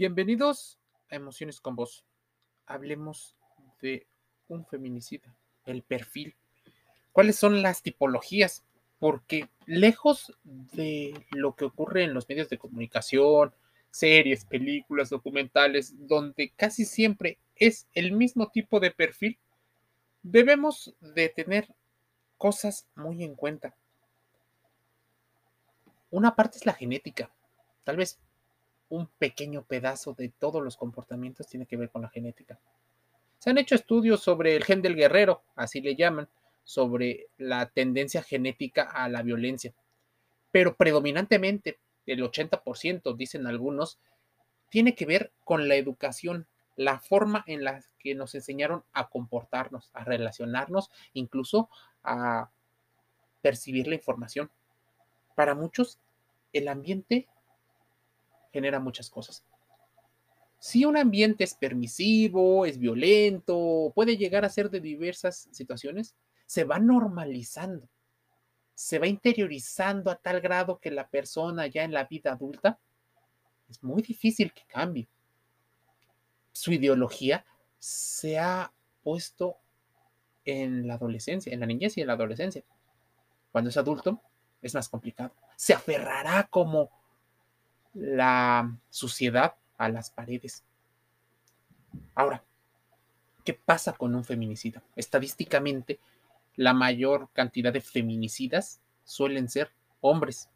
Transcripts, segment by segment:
Bienvenidos a Emociones con Vos. Hablemos de un feminicida, el perfil. ¿Cuáles son las tipologías? Porque lejos de lo que ocurre en los medios de comunicación, series, películas, documentales, donde casi siempre es el mismo tipo de perfil, debemos de tener cosas muy en cuenta. Una parte es la genética. Tal vez un pequeño pedazo de todos los comportamientos tiene que ver con la genética. Se han hecho estudios sobre el gen del guerrero, así le llaman, sobre la tendencia genética a la violencia. Pero predominantemente, el 80%, dicen algunos, tiene que ver con la educación, la forma en la que nos enseñaron a comportarnos, a relacionarnos, incluso a percibir la información. Para muchos, el ambiente genera muchas cosas. Si un ambiente es permisivo, es violento, puede llegar a ser de diversas situaciones, se va normalizando, se va interiorizando a tal grado que la persona ya en la vida adulta es muy difícil que cambie. Su ideología se ha puesto en la adolescencia, en la niñez y en la adolescencia. Cuando es adulto, es más complicado. Se aferrará como la suciedad a las paredes. Ahora, ¿qué pasa con un feminicida? Estadísticamente, la mayor cantidad de feminicidas suelen ser hombres.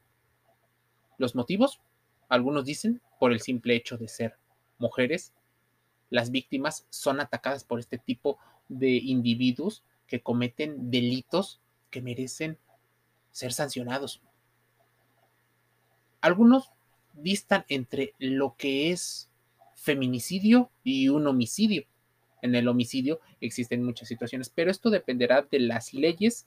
¿Los motivos? Algunos dicen por el simple hecho de ser mujeres. Las víctimas son atacadas por este tipo de individuos que cometen delitos que merecen ser sancionados. Algunos distan entre lo que es feminicidio y un homicidio. En el homicidio existen muchas situaciones, pero esto dependerá de las leyes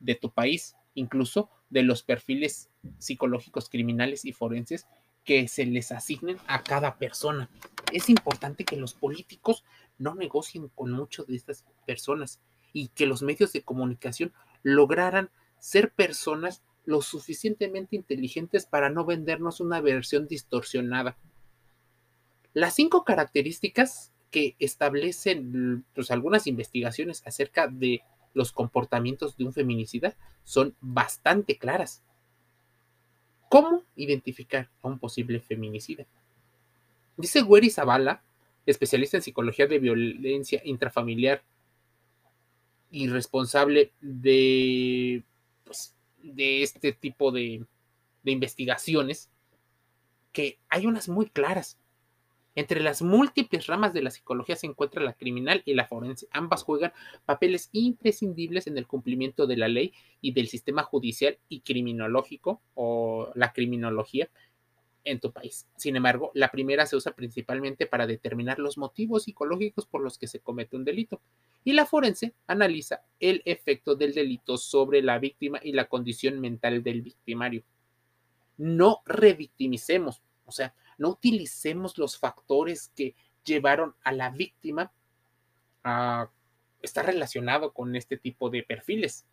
de tu país, incluso de los perfiles psicológicos criminales y forenses que se les asignen a cada persona. Es importante que los políticos no negocien con muchas de estas personas y que los medios de comunicación lograran ser personas lo suficientemente inteligentes para no vendernos una versión distorsionada. Las cinco características que establecen pues, algunas investigaciones acerca de los comportamientos de un feminicida son bastante claras. ¿Cómo identificar a un posible feminicida? Dice Wery Zavala, especialista en psicología de violencia intrafamiliar y responsable de pues, de este tipo de, investigaciones, que hay unas muy claras. Entre las múltiples ramas de la psicología se encuentra la criminal y la forense. Ambas juegan papeles imprescindibles en el cumplimiento de la ley y del sistema judicial y criminológico o la criminología en tu país. Sin embargo, la primera se usa principalmente para determinar los motivos psicológicos por los que se comete un delito y la forense analiza el efecto del delito sobre la víctima y la condición mental del victimario. No revictimicemos, o sea, no utilicemos los factores que llevaron a la víctima a estar relacionado con este tipo de perfiles.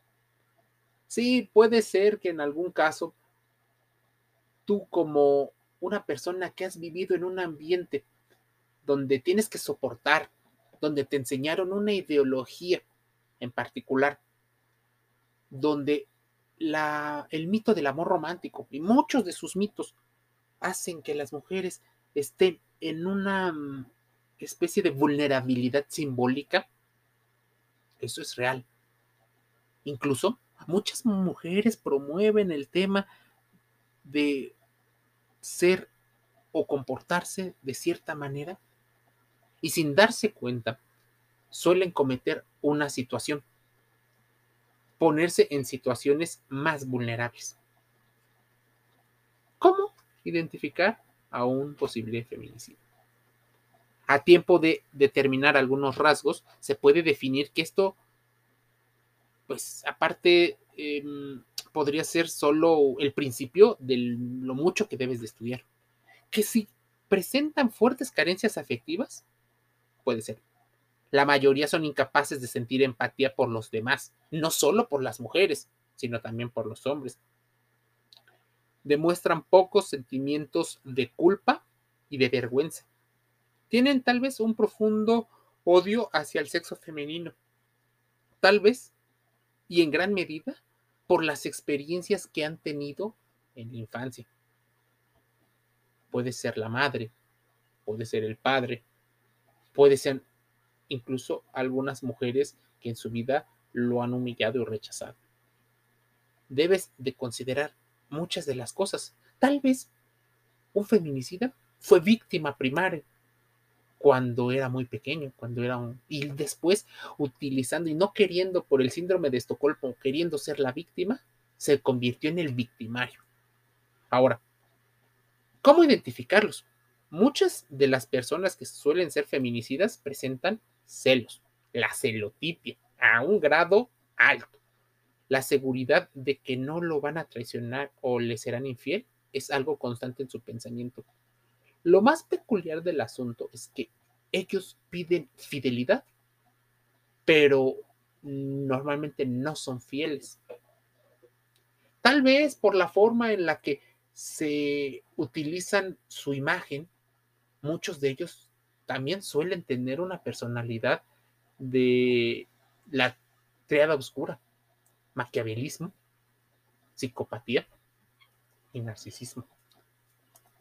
Sí, puede ser que en algún caso tú como una persona que has vivido en un ambiente donde tienes que soportar donde te enseñaron una ideología en particular, donde la, el mito del amor romántico y muchos de sus mitos hacen que las mujeres estén en una mm, especie de vulnerabilidad simbólica, eso es real. Incluso muchas mujeres promueven el tema de ser o comportarse de cierta manera y sin darse cuenta suelen cometer una situación, ponerse en situaciones más vulnerables. ¿Cómo identificar a un posible feminicidio? A tiempo de determinar algunos rasgos, se puede definir que esto, pues aparte, em, podría ser solo el principio de lo mucho que debes de estudiar. Que si presentan fuertes carencias afectivas, puede ser. La mayoría son incapaces de sentir empatía por los demás, no solo por las mujeres, sino también por los hombres. Demuestran pocos sentimientos de culpa y de vergüenza. tienen tal vez un profundo odio hacia el sexo femenino. Tal vez, y en gran medida, por las experiencias que han tenido en la infancia. Puede ser la madre, puede ser el padre, puede ser incluso algunas mujeres que en su vida lo han humillado y rechazado. Debes de considerar muchas de las cosas. Tal vez un feminicida fue víctima primaria cuando era muy pequeño, cuando era un... Y después, utilizando y no queriendo por el síndrome de Estocolmo, queriendo ser la víctima, se convirtió en el victimario. Ahora, ¿cómo identificarlos? Muchas de las personas que suelen ser feminicidas presentan celos, la celotipia, a un grado alto. La seguridad de que no lo van a traicionar o le serán infiel es algo constante en su pensamiento. Lo más peculiar del asunto es que ellos piden fidelidad, pero normalmente no son fieles. Tal vez por la forma en la que se utilizan su imagen, muchos de ellos también suelen tener una personalidad de la triada oscura, maquiavelismo, psicopatía y narcisismo.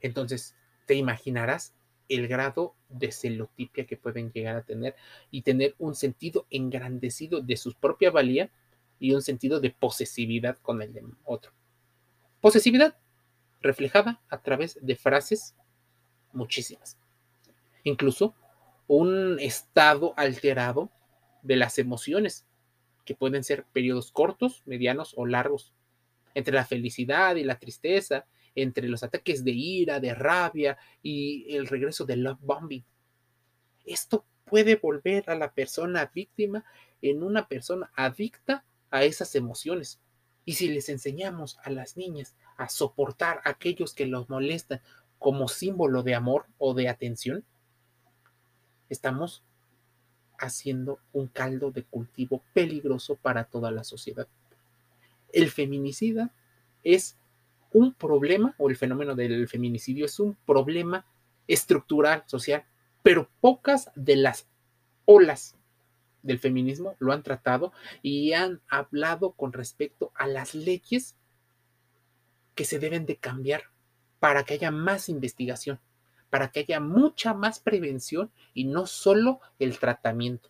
Entonces, te imaginarás el grado de celotipia que pueden llegar a tener y tener un sentido engrandecido de su propia valía y un sentido de posesividad con el de otro. Posesividad reflejada a través de frases muchísimas. Incluso un estado alterado de las emociones, que pueden ser periodos cortos, medianos o largos, entre la felicidad y la tristeza, entre los ataques de ira, de rabia y el regreso del love bombing. Esto puede volver a la persona víctima en una persona adicta a esas emociones. Y si les enseñamos a las niñas a soportar a aquellos que los molestan como símbolo de amor o de atención, estamos haciendo un caldo de cultivo peligroso para toda la sociedad. El feminicida es un problema, o el fenómeno del feminicidio es un problema estructural, social, pero pocas de las olas del feminismo lo han tratado y han hablado con respecto a las leyes que se deben de cambiar para que haya más investigación, para que haya mucha más prevención y no solo el tratamiento.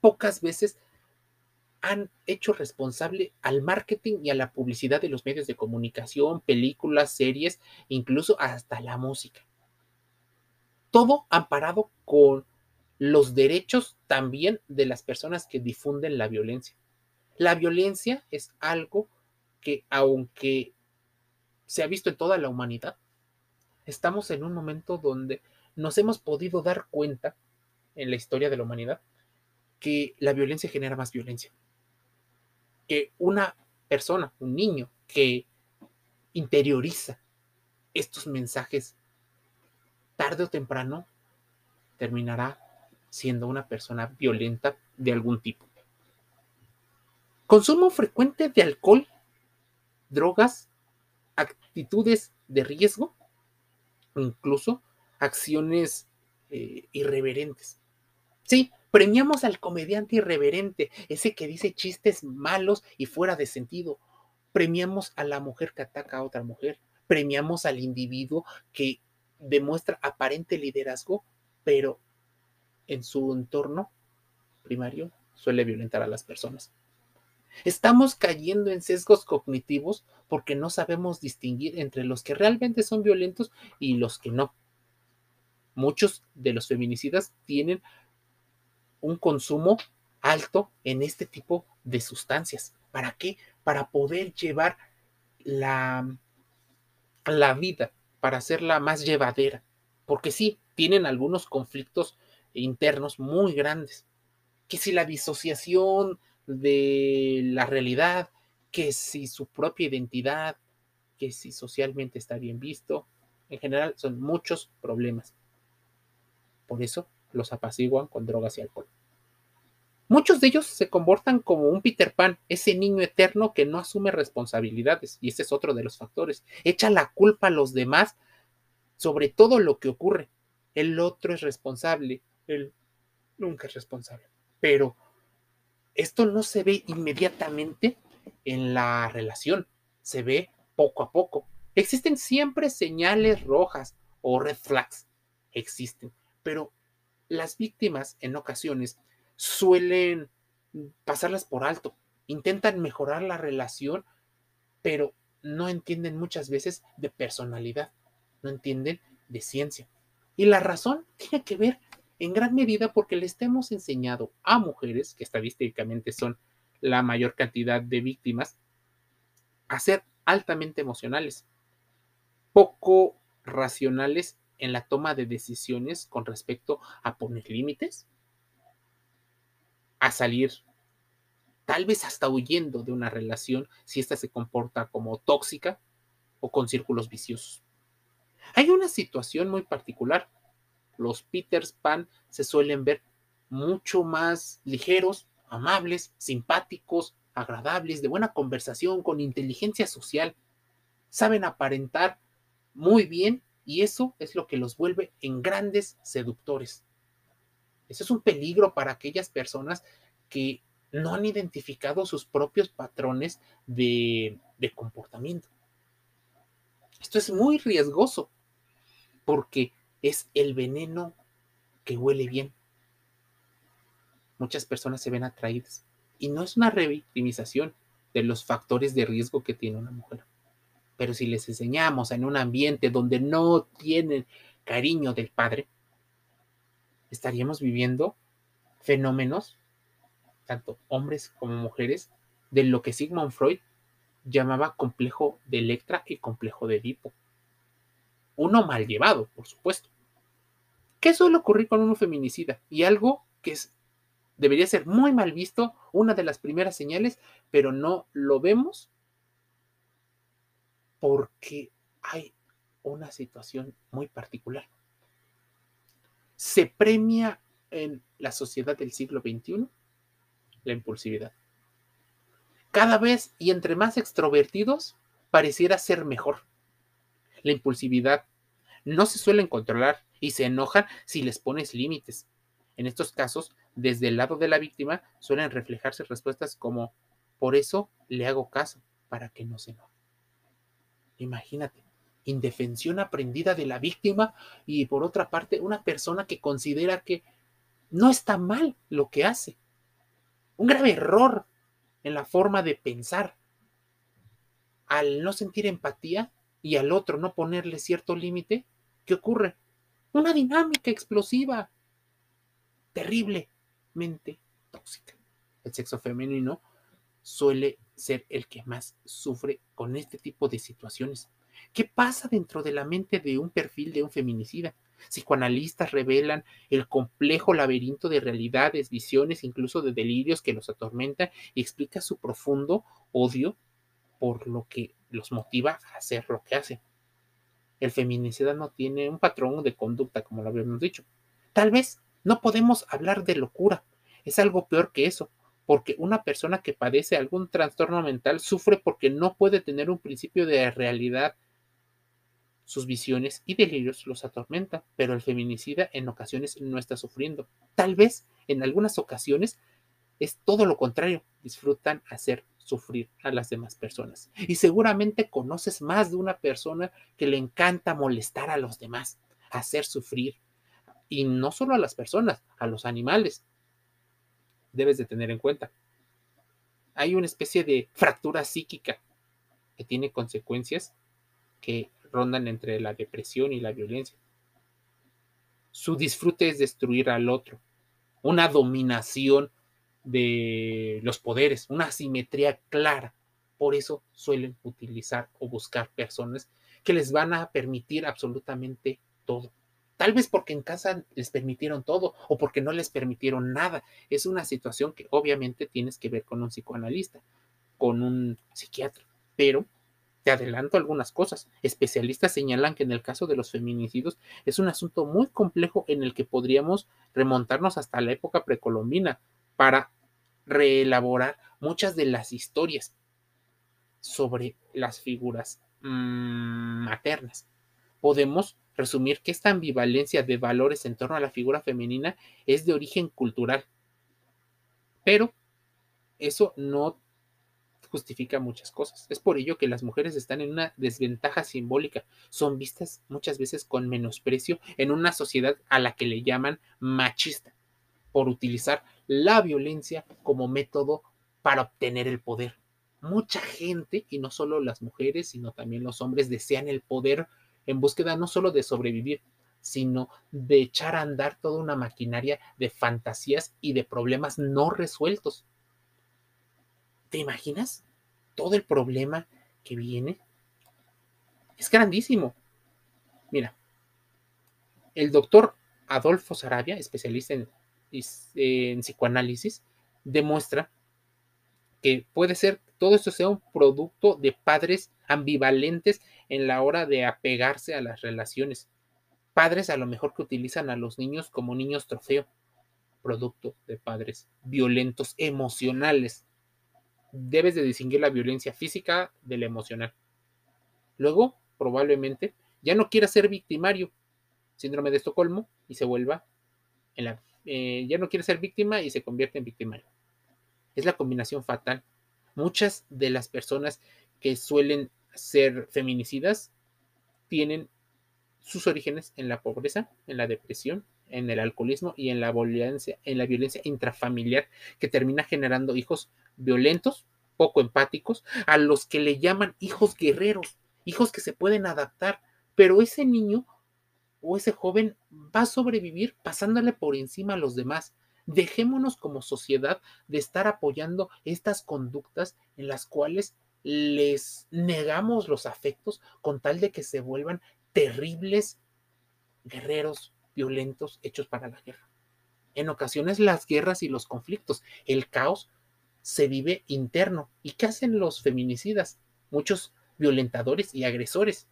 Pocas veces han hecho responsable al marketing y a la publicidad de los medios de comunicación, películas, series, incluso hasta la música. Todo amparado con los derechos también de las personas que difunden la violencia. La violencia es algo que aunque se ha visto en toda la humanidad, estamos en un momento donde nos hemos podido dar cuenta en la historia de la humanidad que la violencia genera más violencia que una persona, un niño que interioriza estos mensajes, tarde o temprano terminará siendo una persona violenta de algún tipo. Consumo frecuente de alcohol, drogas, actitudes de riesgo, incluso acciones eh, irreverentes. Sí, Premiamos al comediante irreverente, ese que dice chistes malos y fuera de sentido. Premiamos a la mujer que ataca a otra mujer. Premiamos al individuo que demuestra aparente liderazgo, pero en su entorno primario suele violentar a las personas. Estamos cayendo en sesgos cognitivos porque no sabemos distinguir entre los que realmente son violentos y los que no. Muchos de los feminicidas tienen un consumo alto en este tipo de sustancias. ¿Para qué? Para poder llevar la, la vida, para hacerla más llevadera. Porque sí, tienen algunos conflictos internos muy grandes. Que si la disociación de la realidad, que si su propia identidad, que si socialmente está bien visto. En general son muchos problemas. Por eso los apaciguan con drogas y alcohol. Muchos de ellos se comportan como un Peter Pan, ese niño eterno que no asume responsabilidades, y ese es otro de los factores. Echa la culpa a los demás sobre todo lo que ocurre. el otro es responsable, él nunca es responsable. Pero esto no se ve inmediatamente en la relación, se ve poco a poco. Existen siempre señales rojas o red flags, existen, pero las víctimas en ocasiones suelen pasarlas por alto, intentan mejorar la relación, pero no entienden muchas veces de personalidad, no entienden de ciencia. Y la razón tiene que ver en gran medida porque les hemos enseñado a mujeres, que estadísticamente son la mayor cantidad de víctimas, a ser altamente emocionales, poco racionales en la toma de decisiones con respecto a poner límites, a salir tal vez hasta huyendo de una relación si ésta se comporta como tóxica o con círculos viciosos. Hay una situación muy particular. Los Peters Pan se suelen ver mucho más ligeros, amables, simpáticos, agradables, de buena conversación, con inteligencia social. Saben aparentar muy bien y eso es lo que los vuelve en grandes seductores. Eso es un peligro para aquellas personas que no han identificado sus propios patrones de, de comportamiento. Esto es muy riesgoso porque es el veneno que huele bien. Muchas personas se ven atraídas y no es una revictimización de los factores de riesgo que tiene una mujer. Pero si les enseñamos en un ambiente donde no tienen cariño del padre, estaríamos viviendo fenómenos, tanto hombres como mujeres, de lo que Sigmund Freud llamaba complejo de Electra y complejo de Edipo. Uno mal llevado, por supuesto. ¿Qué suele ocurrir con un feminicida? Y algo que es, debería ser muy mal visto, una de las primeras señales, pero no lo vemos porque hay una situación muy particular. Se premia en la sociedad del siglo XXI la impulsividad. Cada vez y entre más extrovertidos, pareciera ser mejor. La impulsividad no se suelen controlar y se enojan si les pones límites. En estos casos, desde el lado de la víctima, suelen reflejarse respuestas como, por eso le hago caso, para que no se enoje. Imagínate, indefensión aprendida de la víctima y por otra parte, una persona que considera que no está mal lo que hace. Un grave error en la forma de pensar. Al no sentir empatía y al otro no ponerle cierto límite, ¿qué ocurre? Una dinámica explosiva, terriblemente tóxica. El sexo femenino suele ser el que más sufre con este tipo de situaciones. ¿Qué pasa dentro de la mente de un perfil de un feminicida? Psicoanalistas revelan el complejo laberinto de realidades, visiones, incluso de delirios que los atormenta y explica su profundo odio por lo que los motiva a hacer lo que hacen. El feminicida no tiene un patrón de conducta, como lo habíamos dicho. Tal vez no podemos hablar de locura. Es algo peor que eso porque una persona que padece algún trastorno mental sufre porque no puede tener un principio de realidad. Sus visiones y delirios los atormentan, pero el feminicida en ocasiones no está sufriendo. Tal vez en algunas ocasiones es todo lo contrario, disfrutan hacer sufrir a las demás personas. Y seguramente conoces más de una persona que le encanta molestar a los demás, hacer sufrir. Y no solo a las personas, a los animales debes de tener en cuenta. Hay una especie de fractura psíquica que tiene consecuencias que rondan entre la depresión y la violencia. Su disfrute es destruir al otro, una dominación de los poderes, una asimetría clara. Por eso suelen utilizar o buscar personas que les van a permitir absolutamente todo. Tal vez porque en casa les permitieron todo o porque no les permitieron nada. Es una situación que obviamente tienes que ver con un psicoanalista, con un psiquiatra. Pero te adelanto algunas cosas. Especialistas señalan que en el caso de los feminicidios es un asunto muy complejo en el que podríamos remontarnos hasta la época precolombina para reelaborar muchas de las historias sobre las figuras mm, maternas. Podemos resumir que esta ambivalencia de valores en torno a la figura femenina es de origen cultural. Pero eso no justifica muchas cosas. Es por ello que las mujeres están en una desventaja simbólica. Son vistas muchas veces con menosprecio en una sociedad a la que le llaman machista, por utilizar la violencia como método para obtener el poder. Mucha gente, y no solo las mujeres, sino también los hombres, desean el poder en búsqueda no solo de sobrevivir, sino de echar a andar toda una maquinaria de fantasías y de problemas no resueltos. ¿Te imaginas todo el problema que viene? Es grandísimo. Mira, el doctor Adolfo Sarabia, especialista en, en psicoanálisis, demuestra que puede ser todo esto sea un producto de padres ambivalentes en la hora de apegarse a las relaciones. Padres a lo mejor que utilizan a los niños como niños trofeo, producto de padres violentos emocionales debes de distinguir la violencia física de la emocional. Luego, probablemente, ya no quiera ser victimario, síndrome de Estocolmo, y se vuelva en la... Eh, ya no quiere ser víctima y se convierte en victimario. Es la combinación fatal. Muchas de las personas que suelen ser feminicidas tienen sus orígenes en la pobreza, en la depresión, en el alcoholismo y en la violencia, en la violencia intrafamiliar que termina generando hijos violentos, poco empáticos, a los que le llaman hijos guerreros, hijos que se pueden adaptar, pero ese niño o ese joven va a sobrevivir pasándole por encima a los demás. Dejémonos como sociedad de estar apoyando estas conductas en las cuales les negamos los afectos con tal de que se vuelvan terribles guerreros violentos hechos para la guerra. En ocasiones las guerras y los conflictos, el caos se vive interno. ¿Y qué hacen los feminicidas? Muchos violentadores y agresores.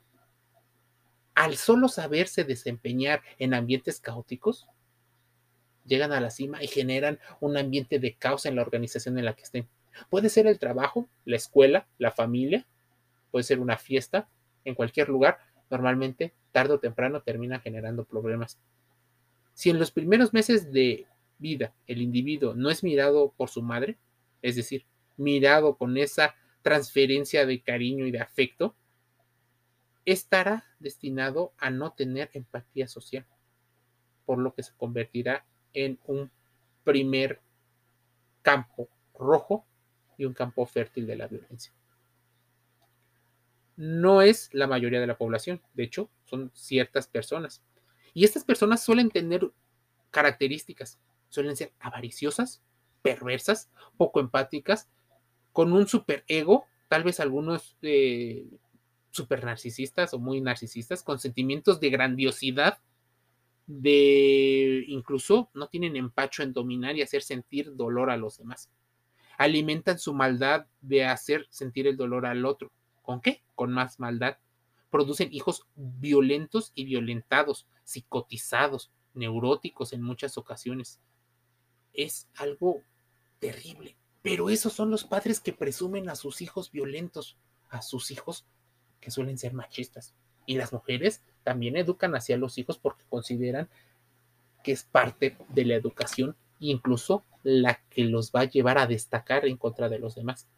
Al solo saberse desempeñar en ambientes caóticos, llegan a la cima y generan un ambiente de caos en la organización en la que estén. Puede ser el trabajo, la escuela, la familia, puede ser una fiesta, en cualquier lugar, normalmente tarde o temprano termina generando problemas. Si en los primeros meses de vida el individuo no es mirado por su madre, es decir, mirado con esa transferencia de cariño y de afecto, estará destinado a no tener empatía social, por lo que se convertirá en un primer campo rojo y un campo fértil de la violencia. No es la mayoría de la población, de hecho, son ciertas personas. Y estas personas suelen tener características, suelen ser avariciosas, perversas, poco empáticas, con un superego, tal vez algunos eh, super narcisistas o muy narcisistas, con sentimientos de grandiosidad, de incluso no tienen empacho en dominar y hacer sentir dolor a los demás. Alimentan su maldad de hacer sentir el dolor al otro. ¿Con qué? Con más maldad. Producen hijos violentos y violentados, psicotizados, neuróticos en muchas ocasiones. Es algo terrible. Pero esos son los padres que presumen a sus hijos violentos, a sus hijos que suelen ser machistas. Y las mujeres también educan hacia los hijos porque consideran que es parte de la educación incluso la que los va a llevar a destacar en contra de los demás.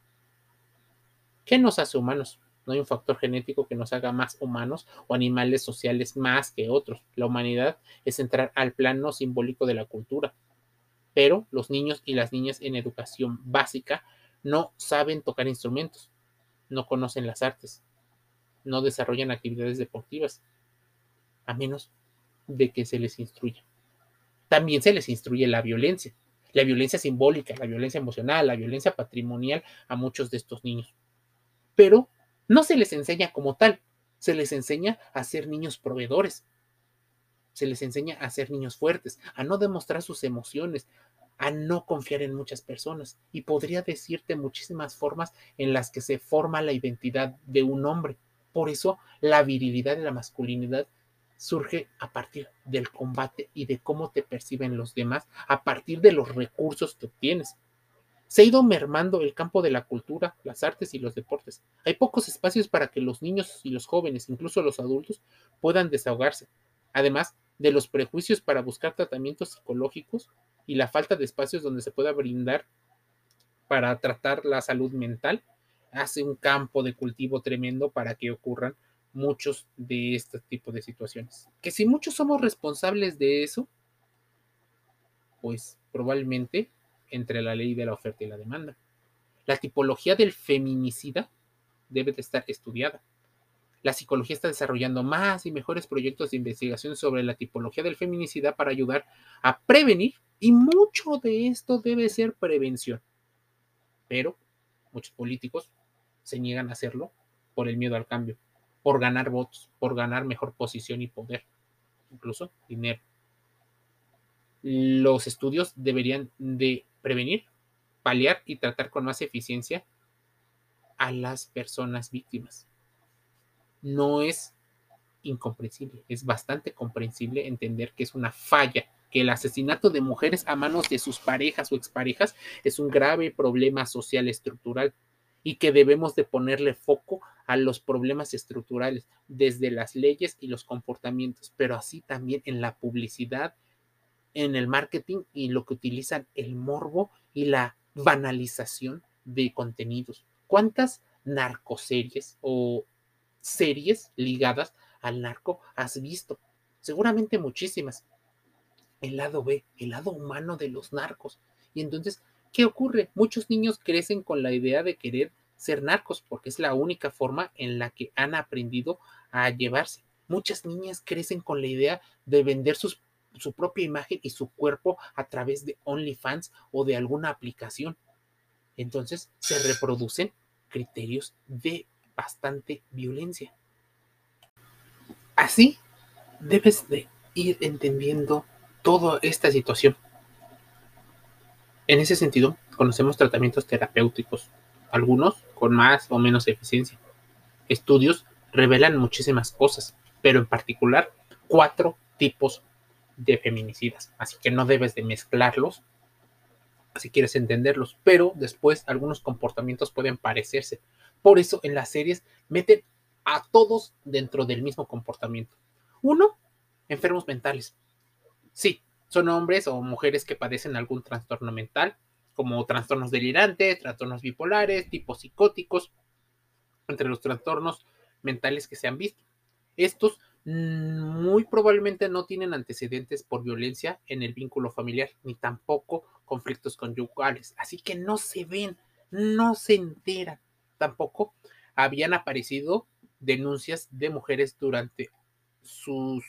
¿Qué nos hace humanos? No hay un factor genético que nos haga más humanos o animales sociales más que otros. La humanidad es entrar al plano simbólico de la cultura pero los niños y las niñas en educación básica no saben tocar instrumentos, no conocen las artes, no desarrollan actividades deportivas, a menos de que se les instruya. También se les instruye la violencia, la violencia simbólica, la violencia emocional, la violencia patrimonial a muchos de estos niños. Pero no se les enseña como tal, se les enseña a ser niños proveedores, se les enseña a ser niños fuertes, a no demostrar sus emociones, a no confiar en muchas personas. Y podría decirte muchísimas formas en las que se forma la identidad de un hombre. Por eso la virilidad y la masculinidad surge a partir del combate y de cómo te perciben los demás, a partir de los recursos que obtienes. Se ha ido mermando el campo de la cultura, las artes y los deportes. Hay pocos espacios para que los niños y los jóvenes, incluso los adultos, puedan desahogarse. Además de los prejuicios para buscar tratamientos psicológicos y la falta de espacios donde se pueda brindar para tratar la salud mental, hace un campo de cultivo tremendo para que ocurran muchos de este tipo de situaciones. Que si muchos somos responsables de eso, pues probablemente entre la ley de la oferta y la demanda. La tipología del feminicida debe de estar estudiada. La psicología está desarrollando más y mejores proyectos de investigación sobre la tipología del feminicida para ayudar a prevenir y mucho de esto debe ser prevención. Pero muchos políticos se niegan a hacerlo por el miedo al cambio, por ganar votos, por ganar mejor posición y poder, incluso dinero. Los estudios deberían de prevenir, paliar y tratar con más eficiencia a las personas víctimas. No es incomprensible, es bastante comprensible entender que es una falla, que el asesinato de mujeres a manos de sus parejas o exparejas es un grave problema social estructural y que debemos de ponerle foco a los problemas estructurales desde las leyes y los comportamientos, pero así también en la publicidad en el marketing y lo que utilizan el morbo y la banalización de contenidos. ¿Cuántas narcoseries o series ligadas al narco has visto? Seguramente muchísimas. El lado B, el lado humano de los narcos. Y entonces, ¿qué ocurre? Muchos niños crecen con la idea de querer ser narcos porque es la única forma en la que han aprendido a llevarse. Muchas niñas crecen con la idea de vender su propia imagen y su cuerpo a través de OnlyFans o de alguna aplicación. Entonces se reproducen criterios de bastante violencia. Así debes de ir entendiendo toda esta situación. En ese sentido, conocemos tratamientos terapéuticos, algunos con más o menos eficiencia. Estudios revelan muchísimas cosas, pero en particular cuatro tipos de feminicidas. Así que no debes de mezclarlos si quieres entenderlos, pero después algunos comportamientos pueden parecerse. Por eso en las series meten a todos dentro del mismo comportamiento. Uno, enfermos mentales. Sí, son hombres o mujeres que padecen algún trastorno mental, como trastornos delirantes, trastornos bipolares, tipos psicóticos, entre los trastornos mentales que se han visto. Estos Mm, muy probablemente no tienen antecedentes por violencia en el vínculo familiar, ni tampoco conflictos conyugales. Así que no se ven, no se enteran. Tampoco habían aparecido denuncias de mujeres durante sus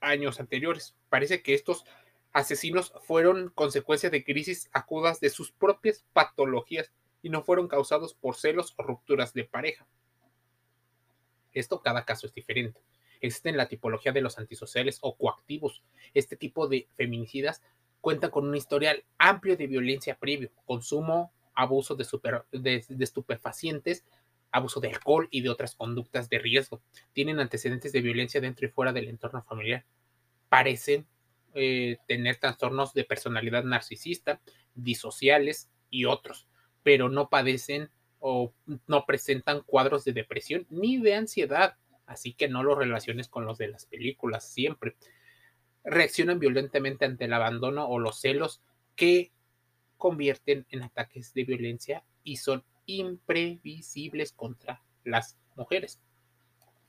años anteriores. Parece que estos asesinos fueron consecuencia de crisis agudas de sus propias patologías y no fueron causados por celos o rupturas de pareja. Esto cada caso es diferente existen la tipología de los antisociales o coactivos. Este tipo de feminicidas cuentan con un historial amplio de violencia previo, consumo, abuso de, estupefacientes, abuso de alcohol y de otras conductas de riesgo. Tienen antecedentes de violencia dentro y fuera del entorno familiar. Parecen eh, tener trastornos de personalidad narcisista, disociales y otros, pero no padecen o no presentan cuadros de depresión ni de ansiedad así que no lo relaciones con los de las películas siempre. Reaccionan violentamente ante el abandono o los celos que convierten en ataques de violencia y son imprevisibles contra las mujeres.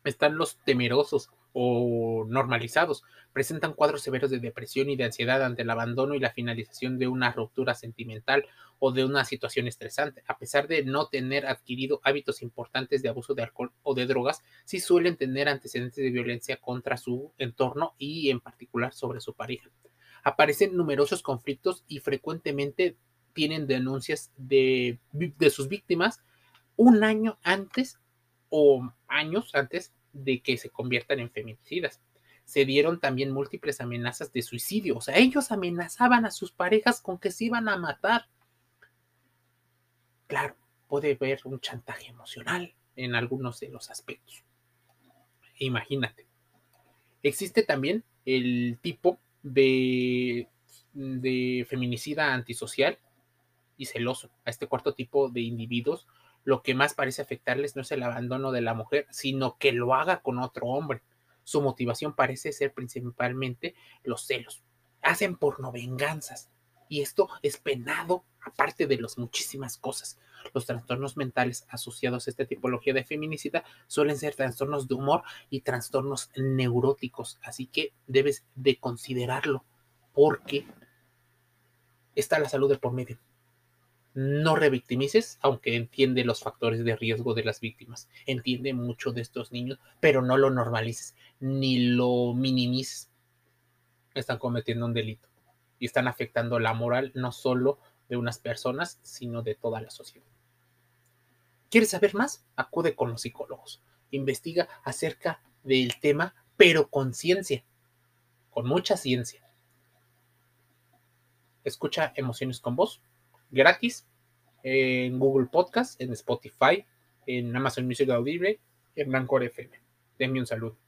Están los temerosos o normalizados. Presentan cuadros severos de depresión y de ansiedad ante el abandono y la finalización de una ruptura sentimental o de una situación estresante. A pesar de no tener adquirido hábitos importantes de abuso de alcohol o de drogas, sí suelen tener antecedentes de violencia contra su entorno y en particular sobre su pareja. Aparecen numerosos conflictos y frecuentemente tienen denuncias de, de sus víctimas un año antes o años antes de que se conviertan en feminicidas. Se dieron también múltiples amenazas de suicidio. O sea, ellos amenazaban a sus parejas con que se iban a matar. Claro, puede haber un chantaje emocional en algunos de los aspectos. Imagínate. Existe también el tipo de, de feminicida antisocial y celoso. A este cuarto tipo de individuos lo que más parece afectarles no es el abandono de la mujer, sino que lo haga con otro hombre. Su motivación parece ser principalmente los celos. Hacen porno venganzas. Y esto es penado, aparte de las muchísimas cosas. Los trastornos mentales asociados a esta tipología de feminicida suelen ser trastornos de humor y trastornos neuróticos. Así que debes de considerarlo porque está la salud de por medio no revictimices, aunque entiende los factores de riesgo de las víctimas, entiende mucho de estos niños, pero no lo normalices ni lo minimices. Están cometiendo un delito y están afectando la moral no solo de unas personas, sino de toda la sociedad. ¿Quieres saber más? Acude con los psicólogos. Investiga acerca del tema, pero con ciencia, con mucha ciencia. Escucha Emociones con Voz gratis en Google Podcast, en Spotify, en Amazon Music Audible, en Blanco FM. Denme un saludo.